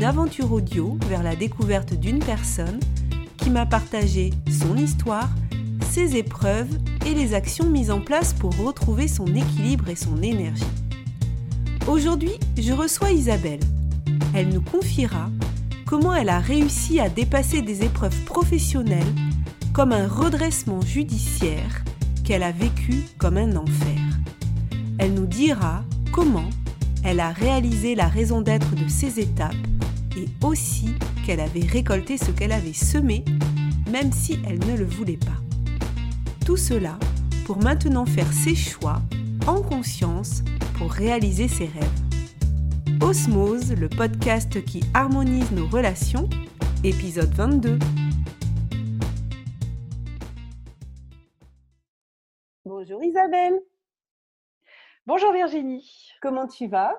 une aventure audio vers la découverte d'une personne qui m'a partagé son histoire, ses épreuves et les actions mises en place pour retrouver son équilibre et son énergie. Aujourd'hui, je reçois Isabelle. Elle nous confiera comment elle a réussi à dépasser des épreuves professionnelles comme un redressement judiciaire qu'elle a vécu comme un enfer. Elle nous dira comment elle a réalisé la raison d'être de ces étapes et aussi qu'elle avait récolté ce qu'elle avait semé, même si elle ne le voulait pas. Tout cela pour maintenant faire ses choix en conscience pour réaliser ses rêves. Osmose, le podcast qui harmonise nos relations, épisode 22. Bonjour Isabelle. Bonjour Virginie. Comment tu vas?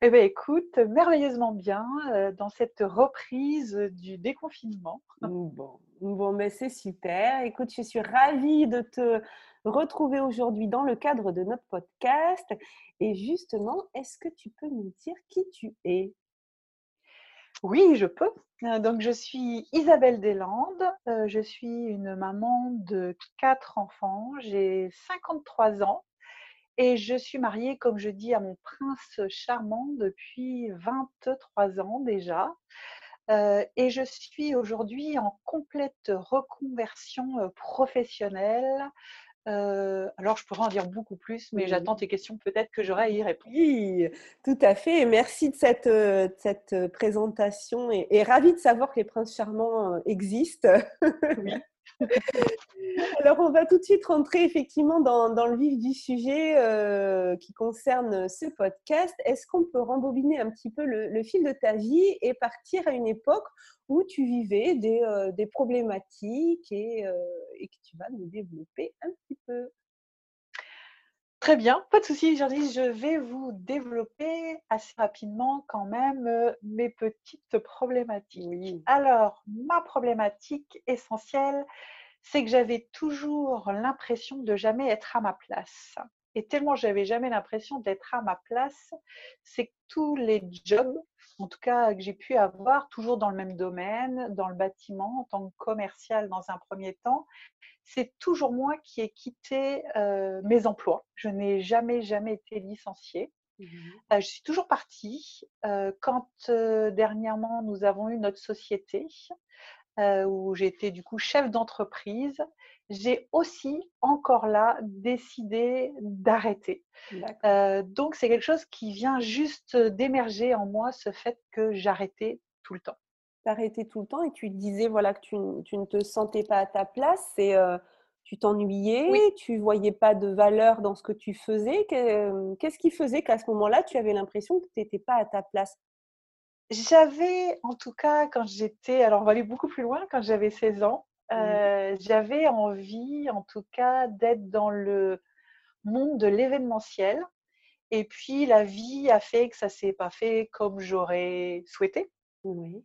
Eh bien, écoute, merveilleusement bien euh, dans cette reprise du déconfinement. Bon, bon mais c'est super. Écoute, je suis ravie de te retrouver aujourd'hui dans le cadre de notre podcast. Et justement, est-ce que tu peux nous dire qui tu es? Oui, je peux. Euh, donc, je suis Isabelle Deslandes. Euh, je suis une maman de quatre enfants. J'ai 53 ans. Et je suis mariée, comme je dis, à mon prince charmant depuis 23 ans déjà. Euh, et je suis aujourd'hui en complète reconversion euh, professionnelle. Euh, alors, je pourrais en dire beaucoup plus, mais j'attends tes questions, peut-être que j'aurai à y répondre. Oui, tout à fait. merci de cette, cette présentation et, et ravie de savoir que les princes charmants existent. Oui. Alors, on va tout de suite rentrer effectivement dans, le vif du sujet euh, qui concerne ce podcast. Est-ce qu'on peut rembobiner un petit peu le, fil de ta vie et partir à une époque où tu vivais des, euh, problématiques euh, et, que tu vas nous développer un petit peu? Très bien, pas de souci, Jordi. Je vais vous développer assez rapidement quand même euh, mes petites problématiques. Alors, ma problématique essentielle, c'est que j'avais toujours l'impression de jamais être à ma place. Et tellement j'avais jamais l'impression d'être à ma place, c'est que tous les jobs, en tout cas que j'ai pu avoir, toujours dans le même domaine, dans le bâtiment, en tant que commercial dans un premier temps, c'est toujours moi qui ai quitté euh, mes emplois. Je n'ai jamais, jamais été licenciée. Mmh euh, je suis toujours partie. Euh, quand dernièrement nous avons eu notre société, où j'étais du coup chef d'entreprise, j'ai aussi encore là décidé d'arrêter. donc c'est quelque chose qui vient juste d'émerger en moi, ce fait que j'arrêtais tout le temps t'arrêtais tout le temps et tu disais voilà que tu, ne te sentais pas à ta place et euh, tu t'ennuyais, tu voyais pas de valeur dans ce que tu faisais. Qu'est-ce qui faisait qu'à ce moment-là, tu avais l'impression que tu n'étais pas à ta place? J'avais, en tout cas, quand j'étais, alors on va aller beaucoup plus loin, quand j'avais 16 ans. Euh, j'avais envie, en tout cas, d'être dans le monde de l'événementiel. Et puis, la vie a fait que ça s'est pas fait comme j'aurais souhaité. Oui.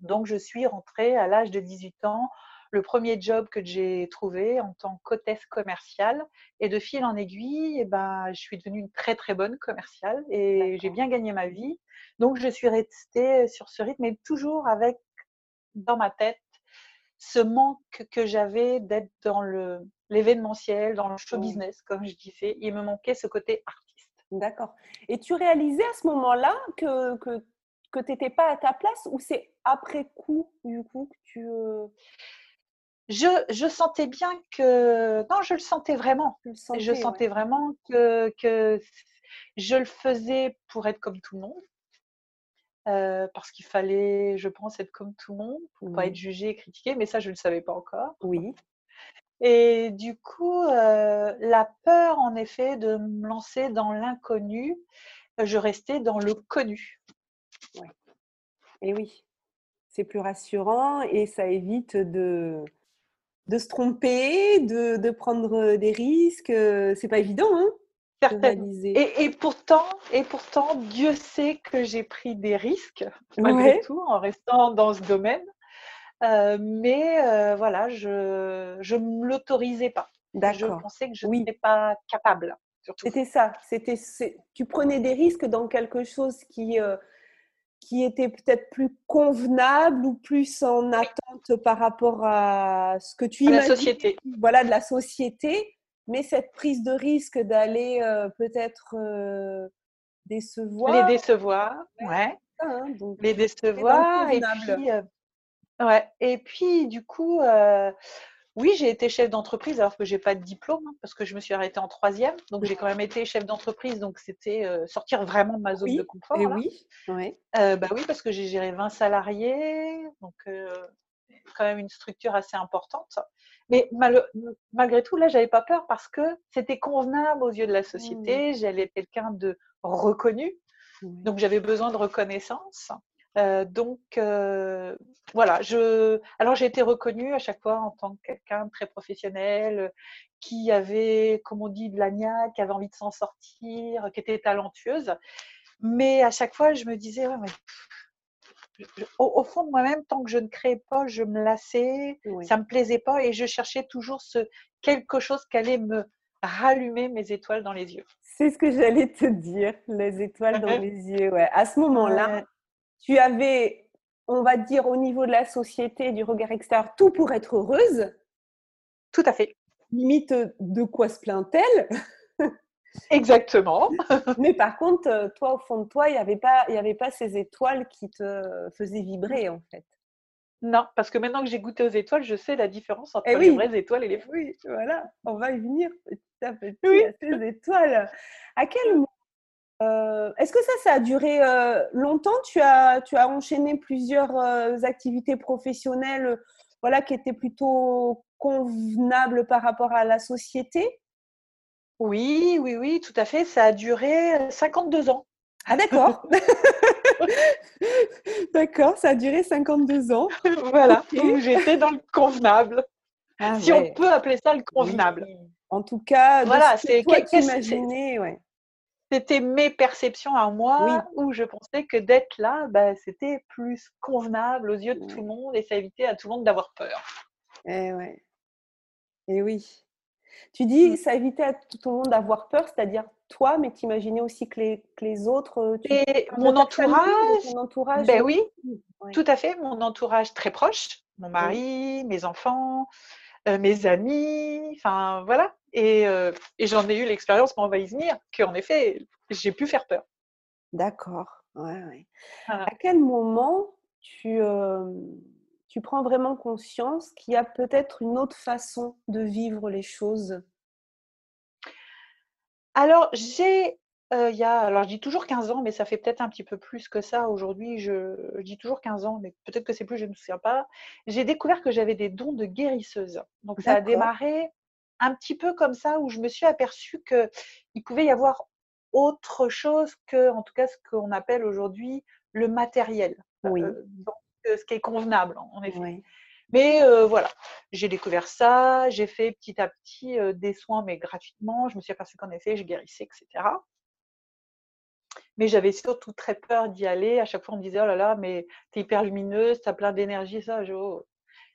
Donc, je suis rentrée à l'âge de 18 ans. Le premier job que j'ai trouvé en tant qu'hôtesse commerciale. Et de fil en aiguille, eh ben, je suis devenue une très très bonne commerciale et j'ai bien gagné ma vie. Donc, je suis restée sur ce rythme, mais toujours avec dans ma tête ce manque que j'avais d'être dans l'événementiel, dans le show business, comme je disais. Il me manquait ce côté artiste. D'accord. Et tu réalisais à ce moment-là que, que que tu n'étais pas à ta place ou c'est après coup, du coup, que tu. Euh je, je, sentais bien que. Non, je le sentais vraiment. je sentais vraiment que, que, je le faisais pour être comme tout le monde. Euh, parce qu'il fallait, je pense, être comme tout le monde pour ne pas être jugé et critiqué, mais ça, je ne le savais pas encore. Oui. Et du coup, euh, la peur, en effet, de me lancer dans l'inconnu, je restais dans le connu. Et oui, C'est plus rassurant et ça évite de, de se tromper, de, de prendre des risques. C'est pas évident, hein et, et, pourtant, et pourtant, Dieu sait que j'ai pris des risques, malgré tout, en restant dans ce domaine. Euh, mais euh, voilà, je ne l'autorisais pas. Je pensais que je n'étais pas capable. C'était ça. C'était, tu prenais des risques dans quelque chose qui, euh, qui était peut-être plus convenable ou plus en attente par rapport à ce que tu imagines. La société. Voilà, de la société. Mais cette prise de risque d'aller peut-être décevoir. Les décevoir, ouais. Hein, les décevoir. Et puis, ouais. et puis, du coup, oui, j'ai été chef d'entreprise alors que j'ai pas de diplôme hein, parce que je me suis arrêtée en troisième. Donc j'ai quand même été chef d'entreprise. Donc c'était sortir vraiment de ma zone de confort. Et oui, ouais. bah oui, parce que j'ai géré 20 salariés. Donc quand même une structure assez importante. Mais malgré tout, là, j'avais pas peur parce que c'était convenable aux yeux de la mmh. société. J'allais quelqu'un de reconnu. Donc j'avais besoin de reconnaissance. Euh, donc euh, voilà, je alors j'ai été reconnue à chaque fois en tant que quelqu'un de très professionnel, qui avait, comme on dit, de la qui avait envie de s'en sortir, qui était talentueuse. Mais à chaque fois, je me disais, ouais, mais au, fond de moi-même, tant que je ne créais pas, je me lassais, ça me plaisait pas et je cherchais toujours ce quelque chose qui allait me rallumer mes étoiles dans les yeux. C'est ce que j'allais te dire, les étoiles dans les yeux. Ouais. À ce moment-là, tu avais, on va dire, au niveau de la société, du regard extérieur, tout pour être heureuse. Tout à fait. Limite, de quoi se plaint-elle? Exactement. Mais par contre, euh, toi, au fond de toi, il n'y avait, pas, y avait pas ces étoiles qui te faisaient vibrer, en fait. Non, parce que maintenant que j'ai goûté aux étoiles, je sais la différence entre eh les vraies étoiles et les fruits. Voilà, on va y venir petit à petit oui. à ces étoiles. À quel moment euh, Est-ce que ça, ça a duré euh, longtemps? Tu as, tu as enchaîné plusieurs activités professionnelles voilà, qui étaient plutôt convenables par rapport à la société? Oui, oui, oui, tout à fait. Ça a duré 52 ans. Ah d'accord. d'accord, ça a duré 52 ans. voilà, j'étais dans le convenable. Ah si on peut appeler ça le convenable. En tout cas, voilà, c'est qu'imaginer, ouais. C'était mes perceptions à moi où je pensais que d'être là, bah, c'était plus convenable aux yeux de tout le monde et ça évitait à tout le monde d'avoir peur. Eh ouais. Et oui. Tu dis, mmh. ça évitait à tout le monde d'avoir peur, c'est-à-dire toi, mais t'imaginais aussi que les, que les autres. Euh, Et mon entourage, entourage. Ben oui, mmh, tout à fait. Mon entourage très proche, mon mari, mes enfants, euh, mes amis, enfin voilà. Et, euh, et j'en ai eu l'expérience, mais on va y venir, qu'en effet, j'ai pu faire peur. D'accord. Ouais, ouais. À quel moment tu tu prends vraiment conscience qu'il y a peut-être une autre façon de vivre les choses? Alors, j'ai, euh, il y a, alors je dis toujours 15 ans, mais ça fait peut-être un petit peu plus que ça aujourd'hui. Je, dis toujours 15 ans, mais peut-être que c'est plus, je ne me souviens pas. J'ai découvert que j'avais des dons de guérisseuse. Donc, ça a démarré un petit peu comme ça, où je me suis aperçue qu'il pouvait y avoir autre chose que, en tout cas, ce qu'on appelle aujourd'hui le matériel. Oui. Euh, ce qui est convenable, en effet. Mais euh, voilà, j'ai découvert ça, j'ai fait petit à petit euh, des soins, mais gratuitement. Je me suis aperçue qu'en effet, je guérissais, etc. Mais j'avais surtout très peur d'y aller. À chaque fois, on me disait, oh là là, mais t'es hyper lumineuse, t'as plein d'énergie, ça. Oh.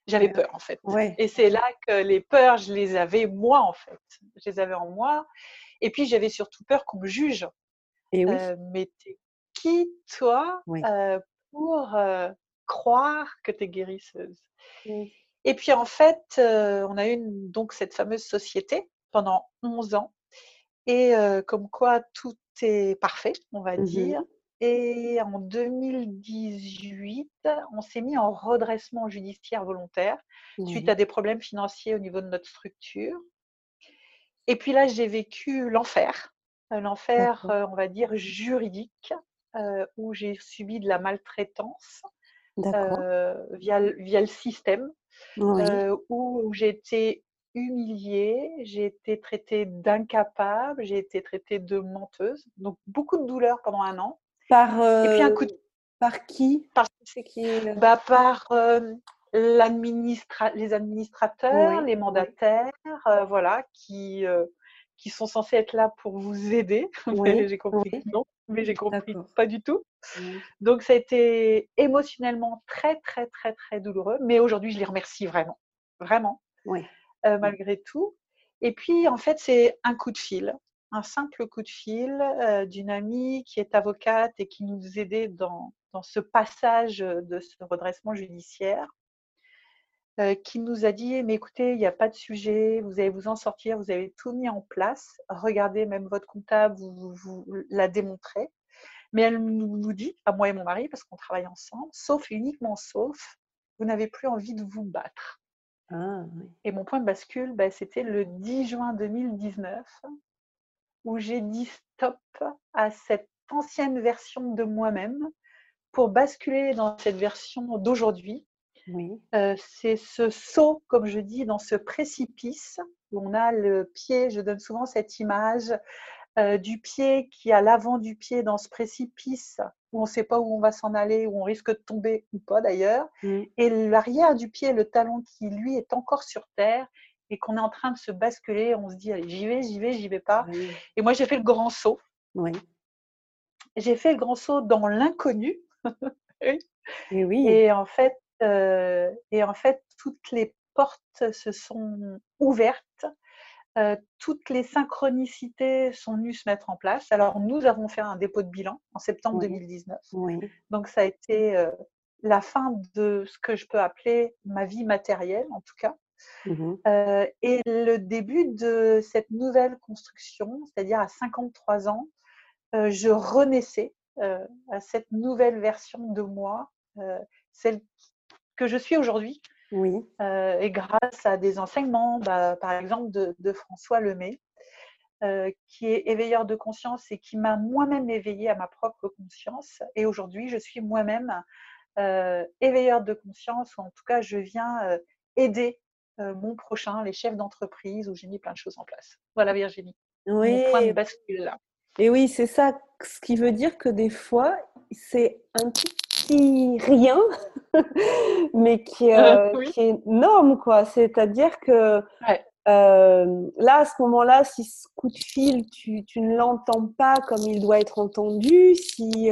J'avais peur, en fait. Et c'est là que les peurs, je les avais moi, en fait. Je les avais en moi. Et puis, j'avais surtout peur qu'on me juge. Et oui. Euh, mais t'es qui, toi, pour croire que tu es guérisseuse. Et puis en fait, euh, on a eu donc cette fameuse société pendant 11 ans et euh, comme quoi tout est parfait, on va mmh dire. Et en 2018, on s'est mis en redressement judiciaire volontaire suite à des problèmes financiers au niveau de notre structure. Et puis là, j'ai vécu l'enfer, euh, l'enfer, on va dire, juridique, où j'ai subi de la maltraitance euh, via, via le système, euh, où j'ai été humiliée, j'ai été traitée d'incapable, j'ai été traitée de menteuse, donc beaucoup de douleur pendant un an. Par, Et puis un coup de... Par qui? Par, qui bah, Par les administrateurs, les mandataires, voilà, qui, qui sont censés être là pour vous aider. j'ai compris non, mais j'ai compris pas du tout. Donc ça a été émotionnellement très très très très douloureux, mais aujourd'hui je les remercie vraiment, vraiment, euh, malgré tout. Et puis en fait c'est un coup de fil, un simple coup de fil euh, d'une amie qui est avocate et qui nous aidait dans, dans ce passage de ce redressement judiciaire qui nous a dit mais écoutez, il n'y a pas de sujet, vous allez vous en sortir, vous avez tout mis en place. Regardez, même votre comptable vous, vous, l'a démontré. Mais elle nous dit, à moi et mon mari, parce qu'on travaille ensemble, sauf uniquement sauf, vous n'avez plus envie de vous battre. Ah, et mon point de bascule, bah, c'était le 10 juin 2019, où j'ai dit stop à cette ancienne version de moi-même pour basculer dans cette version d'aujourd'hui c'est ce saut, comme je dis, dans ce précipice où on a le pied, je donne souvent cette image du pied qui a l'avant du pied dans ce précipice où on ne sait pas où on va s'en aller, où on risque de tomber ou pas d'ailleurs, mmh. et l'arrière du pied, le talon qui lui est encore sur terre et qu'on est en train de se basculer, on se dit allez j'y vais, j'y vais, j'y vais pas. Et moi j'ai fait le grand saut. J'ai fait le grand saut dans l'inconnu. et, oui. et en fait, euh, et en fait, toutes les portes se sont ouvertes. Euh, toutes les synchronicités sont venues se mettre en place. Alors, nous avons fait un dépôt de bilan en septembre 2019. Donc, ça a été euh, la fin de ce que je peux appeler ma vie matérielle, en tout cas. Mmh et le début de cette nouvelle construction, c'est-à-dire à 53 ans, je renaissais à cette nouvelle version de moi, celle que je suis aujourd'hui. Oui. Euh, et grâce à des enseignements, bah, par exemple de, François Lemay, euh, qui est éveilleur de conscience et qui m'a moi-même éveillée à ma propre conscience. Et aujourd'hui, je suis moi-même euh, éveilleur de conscience, ou en tout cas, je viens aider mon prochain, les chefs d'entreprise, où j'ai mis plein de choses en place. Voilà, Virginie. Oui. Mon point de bascule là. Et oui, c'est ça, ce qui veut dire que des fois, c'est un petit rien, mais qui, euh, euh, qui, est énorme, quoi. C'est-à-dire que euh, là, à ce moment-là, si ce coup de fil, tu, tu ne l'entends pas comme il doit être entendu, si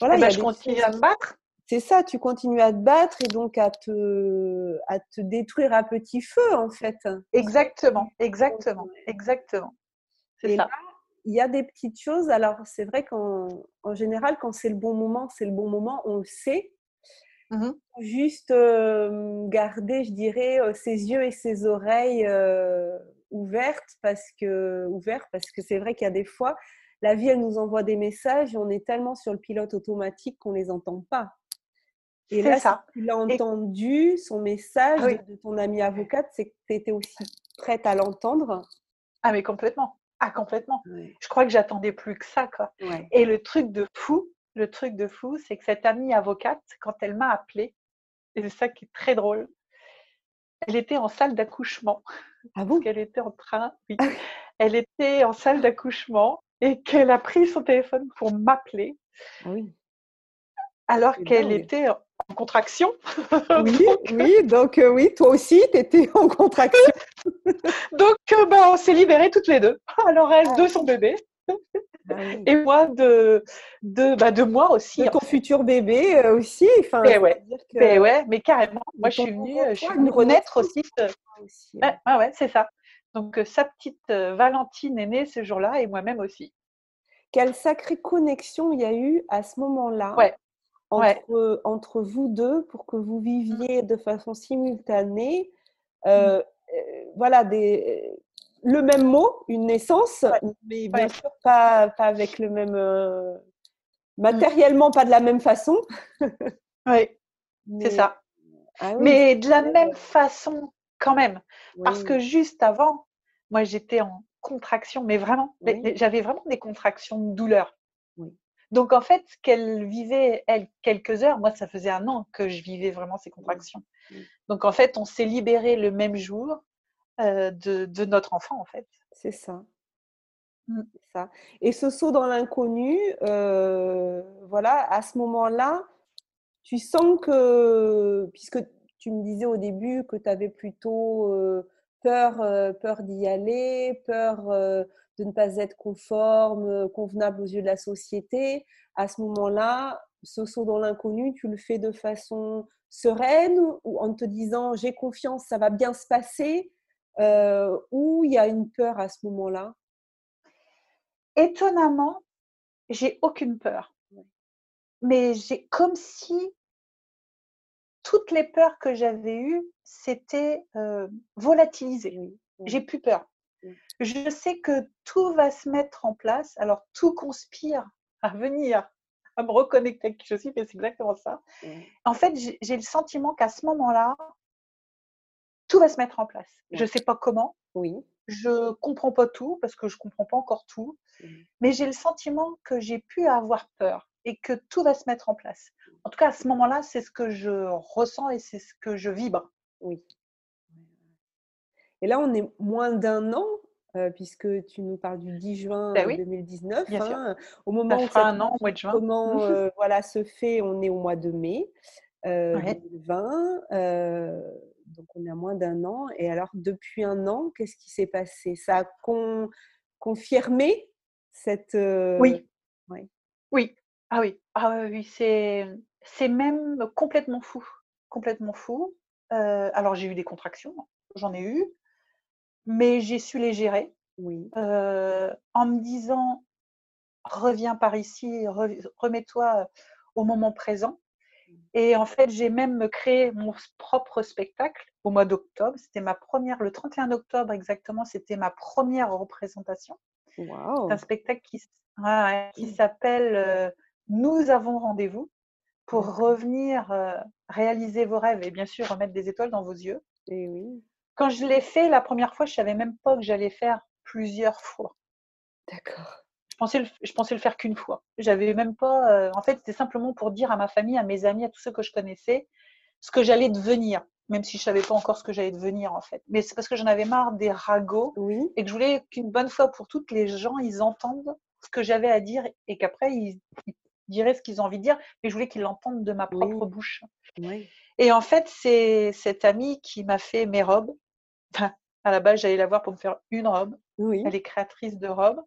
voilà, eh ben, je continue à me battre. C'est ça, tu continues à te battre et donc à te, à te détruire à petit feu, en fait. Exactement, exactement, exactement. C'est ça il y a des petites choses. Alors, c'est vrai qu'en en général, quand c'est le bon moment, c'est le bon moment, on le sait. Mmh Juste garder, je dirais, ses yeux et ses oreilles ouvertes parce que ouverts parce que c'est vrai qu'il y a des fois, la vie elle nous envoie des messages et on est tellement sur le pilote automatique qu'on les entend pas. Et là, ça. tu l'as entendu, son message de, de ton amie avocate, c'est que tu étais aussi prête à l'entendre. Ah mais complètement. Ah, complètement. Je crois que j'attendais plus que ça, quoi. Et le truc de fou, le truc de fou, c'est que cette amie avocate, quand elle m'a appelée, et c'est ça qui est très drôle, elle était en salle d'accouchement. Ah bon? Qu'elle était en train, oui. elle était en salle d'accouchement et qu'elle a pris son téléphone pour m'appeler. Ah oui. Alors qu'elle était en contraction. Oui, oui donc euh, oui, toi aussi, tu étais en contraction. donc, euh, bah, on s'est libérés toutes les deux. Alors, elle de son bébé. Ah et moi de, de, bah, de moi aussi. De ton futur bébé euh, aussi. Enfin, mais ouais, mais ouais, mais carrément. Moi, je suis venue, je suis venue renaître aussi. aussi ouais, ouais c'est ça. Donc, sa petite Valentine est née ce jour-là et moi-même aussi. Quelle sacrée connexion il y a eu à ce moment-là. Ouais entre, entre vous deux pour que vous mmh. viviez de façon simultanée, mmh. euh, euh, voilà, des, le même mot, une naissance, mais bien sûr pas, pas avec le même. Euh, mmh. matériellement, pas de la même façon. oui, c'est ça. Ah mais de la même façon quand même. Parce que juste avant, moi j'étais en contraction, mais vraiment, j'avais vraiment des contractions de douleur. Donc en fait, qu'elle vivait, elle, quelques heures, moi ça faisait un an que je vivais vraiment ces contractions. Donc en fait, on s'est libéré le même jour euh, de, notre enfant en fait. C'est ça. Mmh. Ça. Et ce saut dans l'inconnu, euh, voilà, à ce moment-là, tu sens que, puisque tu me disais au début que tu avais plutôt euh, peur, peur d'y aller, peur de ne pas être conforme, convenable aux yeux de la société, à ce moment-là, ce saut dans l'inconnu, tu le fais de façon sereine ou en te disant j'ai confiance, ça va bien se passer, ou il y a une peur à ce moment-là? Étonnamment, j'ai aucune peur. Mais j'ai comme si toutes les peurs que j'avais eues s'étaient euh, volatilisées. J'ai plus peur. Je sais que tout va se mettre en place. Alors tout conspire à venir, à me reconnecter avec qui je suis, mais c'est exactement ça. En fait, j'ai le sentiment qu'à ce moment-là, tout va se mettre en place. Je ne sais pas comment. Oui. Je comprends pas tout parce que je comprends pas encore tout, mmh. mais j'ai le sentiment que j'ai pu avoir peur et que tout va se mettre en place. En tout cas, à ce moment-là, c'est ce que je ressens et c'est ce que je vibre. Oui. Et là, on est moins d'un an, euh, puisque tu nous parles du 10 juin 2019. Ben hein, au moment où un an, mois de juin. comment euh, voilà, se fait, on est au mois de mai 2020. Euh, donc on est à moins d'un an. Et alors, depuis un an, qu'est-ce qui s'est passé? Ça a confirmé cette. Euh, oui. Oui. Ah oui. Ah oui, c'est, c'est même complètement fou. Complètement fou. Euh, alors, j'ai eu des contractions, j'en ai eu, mais j'ai su les gérer. Oui. Euh, en me disant, reviens par ici, remets-toi au moment présent. Et en fait, j'ai même créé mon propre spectacle au mois d'octobre. C'était ma première, le 31 octobre exactement, c'était ma première représentation. Wow. C'est un spectacle qui, qui s'appelle euh, Nous avons rendez-vous pour revenir euh, réaliser vos rêves et bien sûr remettre des étoiles dans vos yeux. Et oui. Quand je l'ai fait la première fois, je savais même pas que j'allais faire plusieurs fois. D'accord je pensais le, je pensais le faire qu'une fois. J'avais même pas. Euh, en fait, c'était simplement pour dire à ma famille, à mes amis, à tous ceux que je connaissais, ce que j'allais devenir, même si je savais pas encore ce que j'allais devenir en fait. Mais c'est parce que j'en avais marre des ragots oui. et que je voulais qu'une bonne fois pour toutes les gens, ils entendent ce que j'avais à dire et qu'après ils, diraient ce qu'ils ont envie de dire. Mais je voulais qu'ils l'entendent de ma propre bouche. Oui. Et en fait, c'est cette amie qui m'a fait mes robes. À la base, j'allais la voir pour me faire une robe. Oui. Elle est créatrice de robes.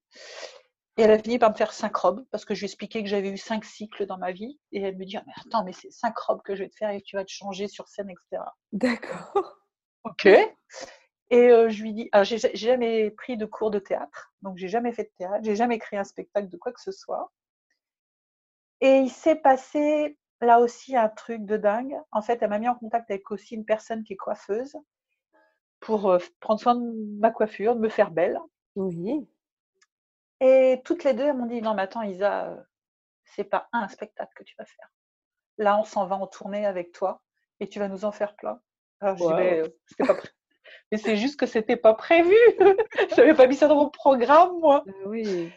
Et elle a fini par me faire cinq robes parce que je lui ai expliqué que j'avais eu cinq cycles dans ma vie. Et elle me dit ah, mais Attends, mais c'est cinq robes que je vais te faire et tu vas te changer sur scène, etc. D'accord. Ok. Et euh, je lui dis Alors, j'ai jamais pris de cours de théâtre, donc j'ai jamais fait de théâtre, j'ai jamais créé un spectacle de quoi que ce soit. Et il s'est passé là aussi un truc de dingue. En fait, elle m'a mis en contact avec aussi une personne qui est coiffeuse pour prendre soin de ma coiffure, de me faire belle. Oui. Et toutes les deux, elles m'ont dit non, mais attends, Isa, c'est pas un spectacle que tu vas faire. Là, on s'en va en tournée avec toi et tu vas nous en faire plein. Alors, je dis, mais, pas mais c'est juste que c'était pas prévu. je n'avais pas mis ça dans mon programme, moi. Bah oui.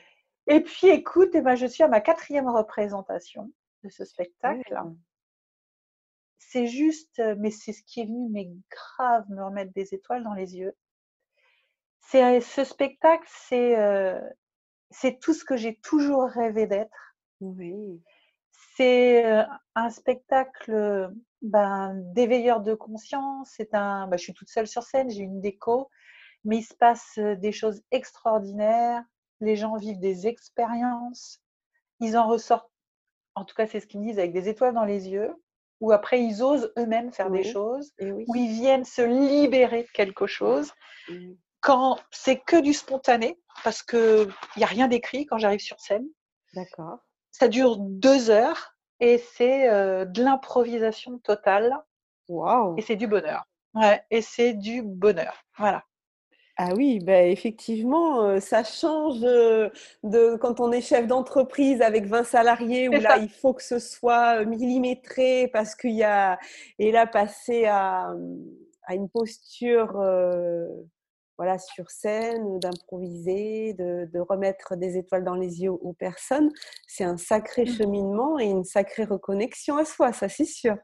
Et puis, écoute, eh ben, je suis à ma quatrième représentation de ce spectacle. C'est juste, mais c'est ce qui est venu, mais grave, me remettre des étoiles dans les yeux. C'est ce spectacle, c'est euh, c'est tout ce que j'ai toujours rêvé d'être. Oui. C'est euh, un spectacle ben, d'éveilleur de conscience. C'est un, ben, je suis toute seule sur scène, j'ai une déco, mais il se passe des choses extraordinaires. Les gens vivent des expériences. Ils en ressortent, en tout cas c'est ce qu'ils me disent, avec des étoiles dans les yeux. Ou après ils osent eux-mêmes faire des choses. Ou ils viennent se libérer de quelque chose quand c'est que du spontané, parce qu'il n'y a rien d'écrit quand j'arrive sur scène. D'accord. Ça dure deux heures et c'est euh, de l'improvisation totale. Waouh Et c'est du bonheur. Ouais, et c'est du bonheur. Voilà. Ah oui, bah effectivement, euh, ça change euh, de quand on est chef d'entreprise avec 20 salariés où là il faut que ce soit millimétré parce qu'il y a et là passer à, à une posture voilà, sur scène, d'improviser, de, remettre des étoiles dans les yeux aux personnes, c'est un sacré mmh. cheminement et une sacrée reconnexion à soi, ça c'est sûr.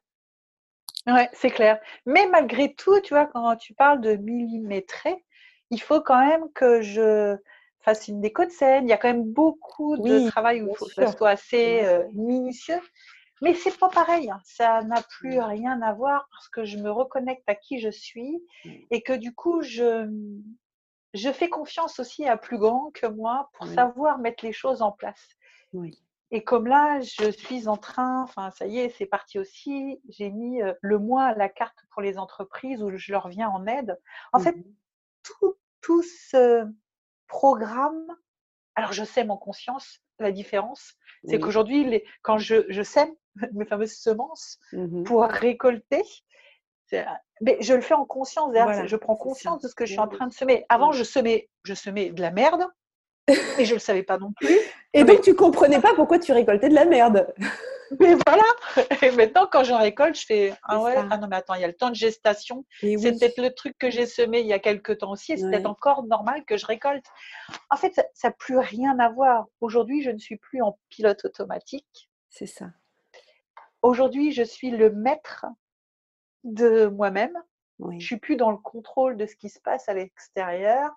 Ouais, c'est clair. Mais malgré tout, tu vois, quand tu parles de millimétrer, il faut quand même que je. fasse une déco de scène. Il y a quand même beaucoup de travail où il faut que ça soit assez euh, minutieux. Mais c'est pas pareil, hein. ça n'a plus rien à voir parce que je me reconnecte à qui je suis et que du coup, je, je fais confiance aussi à plus grand que moi pour savoir mettre les choses en place. Et comme là, je suis en train, enfin ça y est, c'est parti aussi, j'ai mis le mois à la carte pour les entreprises où je leur viens en aide. En fait, mmh tout, tout ce programme, alors je sais en conscience la différence, c'est qu'aujourd'hui, quand je, je sème mes fameuses semences mmh pour récolter, mais je le fais en conscience. je prends conscience de ce que je suis en train de semer. Avant, je semais, je semais de la merde et je ne le savais pas non plus. Et donc, tu comprenais pas pourquoi tu récoltais de la merde. Mais voilà. Et maintenant, quand je récolte, je fais ah ouais, ah non mais attends, il y a le temps de gestation. C'est peut-être le truc que j'ai semé il y a quelques temps aussi, et c'est peut-être encore normal que je récolte. En fait, ça n'a plus rien à voir. Aujourd'hui, je ne suis plus en pilote automatique. C'est ça. Aujourd'hui, je suis le maître de moi-même. Je suis plus dans le contrôle de ce qui se passe à l'extérieur.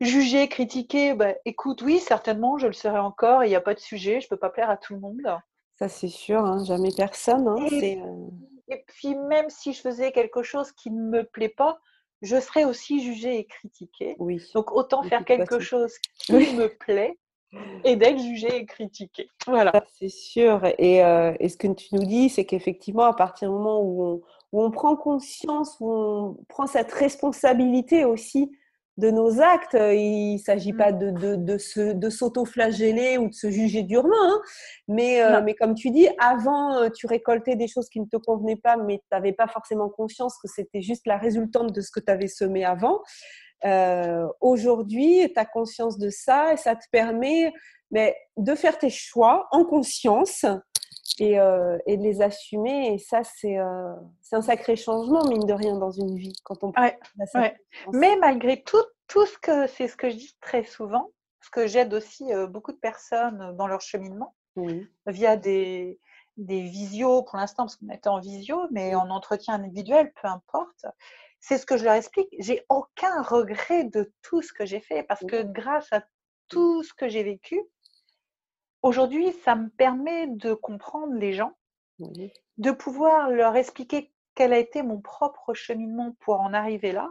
Juger, critiquer, bah, écoute, oui, certainement, je le serai encore. Il n'y a pas de sujet. Je ne peux pas plaire à tout le monde. Ça, c'est sûr. Hein, jamais personne. Hein, euh et, puis, même si je faisais quelque chose qui ne me plaît pas, je serais aussi jugée et critiquée. Oui. Donc, autant faire quelque chose qui me plaît et d'être jugé et critiqué. Voilà. C'est sûr. Euh, et, ce que tu nous dis, c'est qu'effectivement, à partir du moment où on, prend conscience, où on prend cette responsabilité aussi de nos actes, euh, il ne s'agit pas de, de, de, de s'auto-flageller ou de se juger durement, hein. mais, euh, mais comme tu dis, avant, tu récoltais des choses qui ne te convenaient pas, mais tu n'avais pas forcément conscience que c'était juste la résultante de ce que tu avais semé avant. Euh, aujourd'hui, tu as conscience de ça et ça te permet mais, de faire tes choix en conscience et, euh, et de les assumer. Et ça, c'est euh, un sacré changement, mine de rien, dans une vie. Quand on Mais malgré tout, tout ce que c'est ce que je dis très souvent, parce que j'aide aussi euh, beaucoup de personnes dans leur cheminement via des, des visios pour l'instant, parce qu'on était en visio, mais en entretien individuel, peu importe c'est ce que je leur explique. J'ai aucun regret de tout ce que j'ai fait parce que grâce à tout ce que j'ai vécu, aujourd'hui, ça me permet de comprendre les gens, de pouvoir leur expliquer quel a été mon propre cheminement pour en arriver là.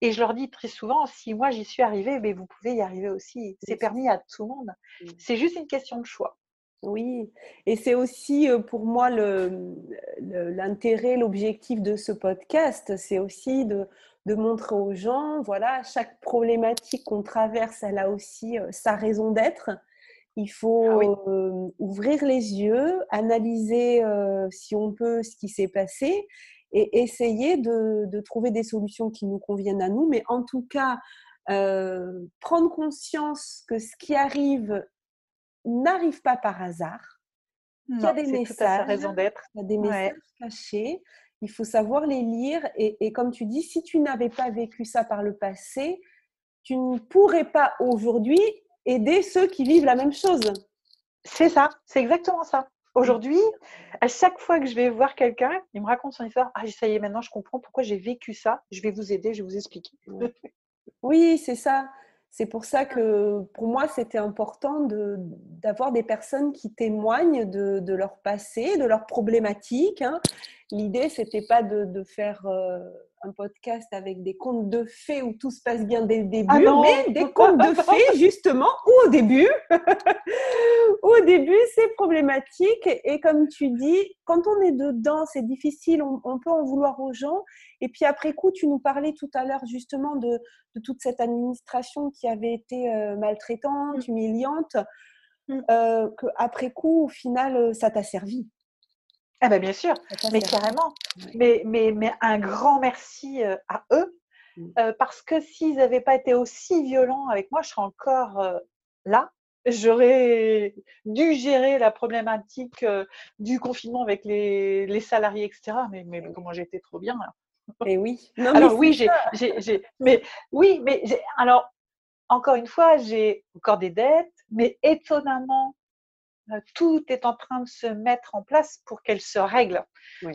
Et je leur dis très souvent, si moi j'y suis arrivée, mais vous pouvez y arriver aussi. C'est permis à tout le monde. C'est juste une question de choix. Oui, et c'est aussi pour moi l'intérêt, l'objectif de ce podcast, c'est aussi de, montrer aux gens, voilà, chaque problématique qu'on traverse, elle a aussi sa raison d'être. Il faut ah ouvrir les yeux, analyser si on peut ce qui s'est passé et essayer de, trouver des solutions qui nous conviennent à nous, mais en tout cas, prendre conscience que ce qui arrive n'arrive pas par hasard. il y a des messages, raison d'être. Il y a des messages cachés. Il faut savoir les lire. Et, comme tu dis, si tu n'avais pas vécu ça par le passé, tu ne pourrais pas aujourd'hui aider ceux qui vivent la même chose. C'est ça, c'est exactement ça. Aujourd'hui, à chaque fois que je vais voir quelqu'un, il me raconte son histoire. Ah, ça y est, maintenant je comprends pourquoi j'ai vécu ça. Je vais vous aider, je vais vous expliquer. oui, c'est ça. C'est pour ça que pour moi, c'était important d'avoir des personnes qui témoignent de, leur passé, de leurs problématiques. Hein. L'idée, c'était pas de, faire euh, un podcast avec des contes de fées où tout se passe bien dès le début, ah mais des contes de fées justement où au début, au début c'est problématique et comme tu dis, quand on est dedans c'est difficile, on, peut en vouloir aux gens et puis après coup tu nous parlais tout à l'heure justement de, toute cette administration qui avait été euh, maltraitante, mmh. humiliante, mmh. euh, qu'après coup au final ça t'a servi. Ah ben bien sûr, mais carrément. Mais, mais, mais un grand merci euh, à eux, mmh. euh, parce que s'ils n'avaient pas été aussi violents avec moi, je serais encore euh, là. J'aurais dû gérer la problématique du confinement avec les, les salariés, etc. Mais, mais comment j'étais trop bien. Et oui. alors oui, j'ai, mais oui, mais alors encore une fois, j'ai encore des dettes, mais étonnamment, tout est en train de se mettre en place pour qu'elle se règle. Oui.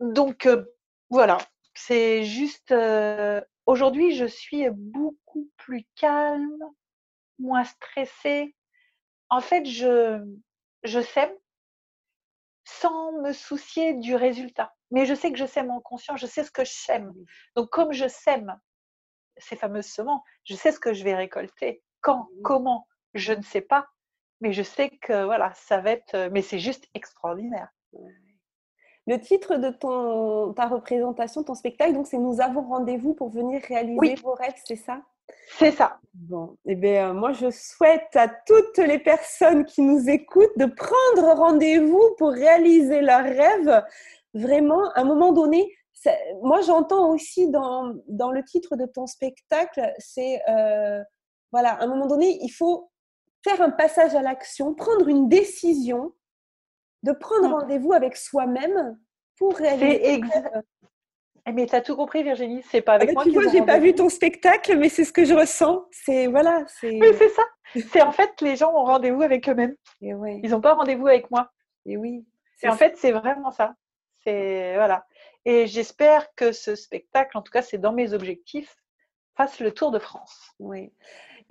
Donc, euh, voilà. c'est juste, euh, aujourd'hui, je suis beaucoup plus calme, moins stressée. En fait, je, je sème sans me soucier du résultat. Mais je sais que je sème en conscience, je sais ce que je sème. Donc, comme je sème ces fameuses semences, je sais ce que je vais récolter. Quand, comment, je ne sais pas. Mais je sais que voilà, ça va être. Mais c'est juste extraordinaire. Le titre de ton, ta représentation, ton spectacle, donc c'est Nous avons rendez-vous pour venir réaliser vos rêves, c'est ça? C'est ça. Bon, eh bien, moi, je souhaite à toutes les personnes qui nous écoutent de prendre rendez-vous pour réaliser leurs rêves. Vraiment, à un moment donné, moi, j'entends aussi dans, dans, le titre de ton spectacle, c'est, euh, voilà, à un moment donné, il faut faire un passage à l'action, prendre une décision de prendre mmh. rendez-vous avec soi-même pour réaliser. Eh, mais tu as tout compris, Virginie. C'est pas avec ah, moi. Tu vois, j'ai pas vu ton spectacle, mais c'est ce que je ressens. C'est voilà. C'est. c'est ça. C'est en fait les gens ont rendez-vous avec eux-mêmes. Et ouais. Ils n'ont pas rendez-vous avec moi. Et oui. Et en fait, c'est vraiment ça. C'est voilà. Et j'espère que ce spectacle, en tout cas, c'est dans mes objectifs, fasse le tour de France. Oui.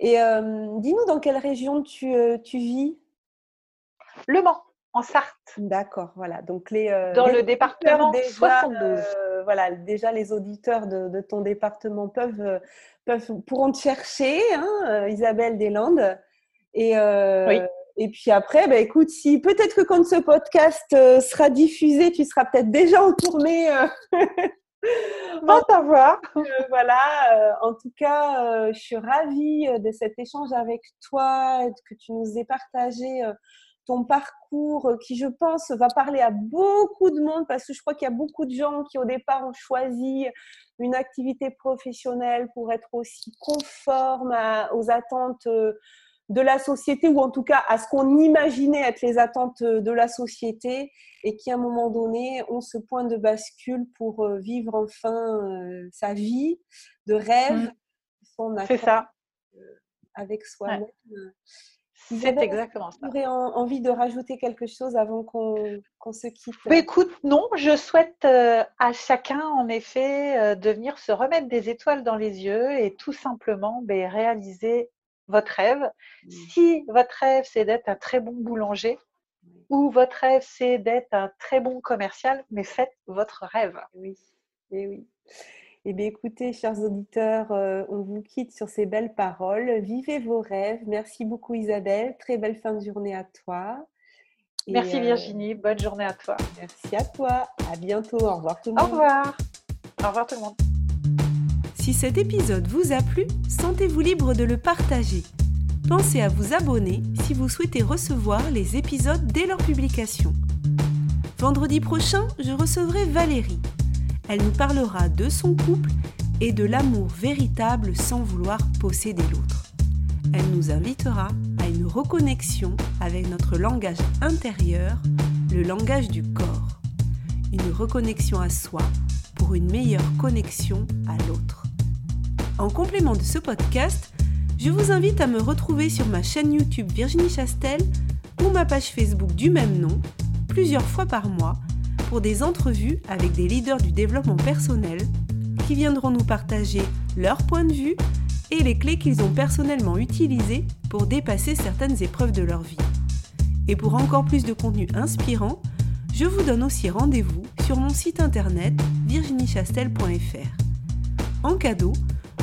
Et euh, dis-nous dans quelle région tu, euh, tu vis? Le Mans en Sarthe. D'accord, voilà. Donc les euh, dans le département déjà, 72. Euh, voilà, déjà les auditeurs de, ton département peuvent, peuvent pourront te chercher, hein, Isabelle Deslandes. Et oui. Et puis après, bah, écoute, si peut-être que quand ce podcast sera diffusé, tu seras peut-être déjà en tournée. Va savoir. voilà. en tout cas, je suis ravie de cet échange avec toi, que tu nous aies partagé ton parcours euh, qui, je pense, va parler à beaucoup de monde parce que je crois qu'il y a beaucoup de gens qui, au départ, ont choisi une activité professionnelle pour être aussi conforme aux attentes euh, de la société ou en tout cas à ce qu'on imaginait être les attentes euh, de la société et qui à un moment donné ont ce point de bascule pour vivre enfin sa vie de rêve, mmh. C'est ça. avec soi-même. C'est exactement ça. Aurais envie de rajouter quelque chose avant qu'on se quitte? Bah, Écoute, non, je souhaite euh, à chacun, en effet, euh, de venir se remettre des étoiles dans les yeux et tout simplement bah, réaliser votre rêve. Mmh. Si votre rêve, c'est d'être un très bon boulanger, ou votre rêve, c'est d'être un très bon commercial, mais faites votre rêve. Oui, et oui. Eh bien, écoutez, chers auditeurs, euh, on vous quitte sur ces belles paroles. Vivez vos rêves. Merci beaucoup, Isabelle. Très belle fin de journée à toi. merci, euh, Virginie. Bonne journée à toi. Merci à toi. À bientôt. Au revoir tout le monde. Au revoir. Au revoir tout le monde. Si cet épisode vous a plu, sentez-vous libre de le partager. Pensez à vous abonner si vous souhaitez recevoir les épisodes dès leur publication. Vendredi prochain, je recevrai Valérie elle nous parlera de son couple et de l'amour véritable sans vouloir posséder l'autre. Elle nous invitera à une reconnexion avec notre langage intérieur, le langage du corps. Une reconnexion à soi pour une meilleure connexion à l'autre. En complément de ce podcast, je vous invite à me retrouver sur ma chaîne YouTube Virginie Chastel ou ma page Facebook du même nom plusieurs fois par mois pour des entrevues avec des leaders du développement personnel qui viendront nous partager leur point de vue et les clés qu'ils ont personnellement utilisées pour dépasser certaines épreuves de leur vie. Et pour encore plus de contenu inspirant, je vous donne aussi rendez-vous sur mon site internet virginiechastel.fr. En cadeau,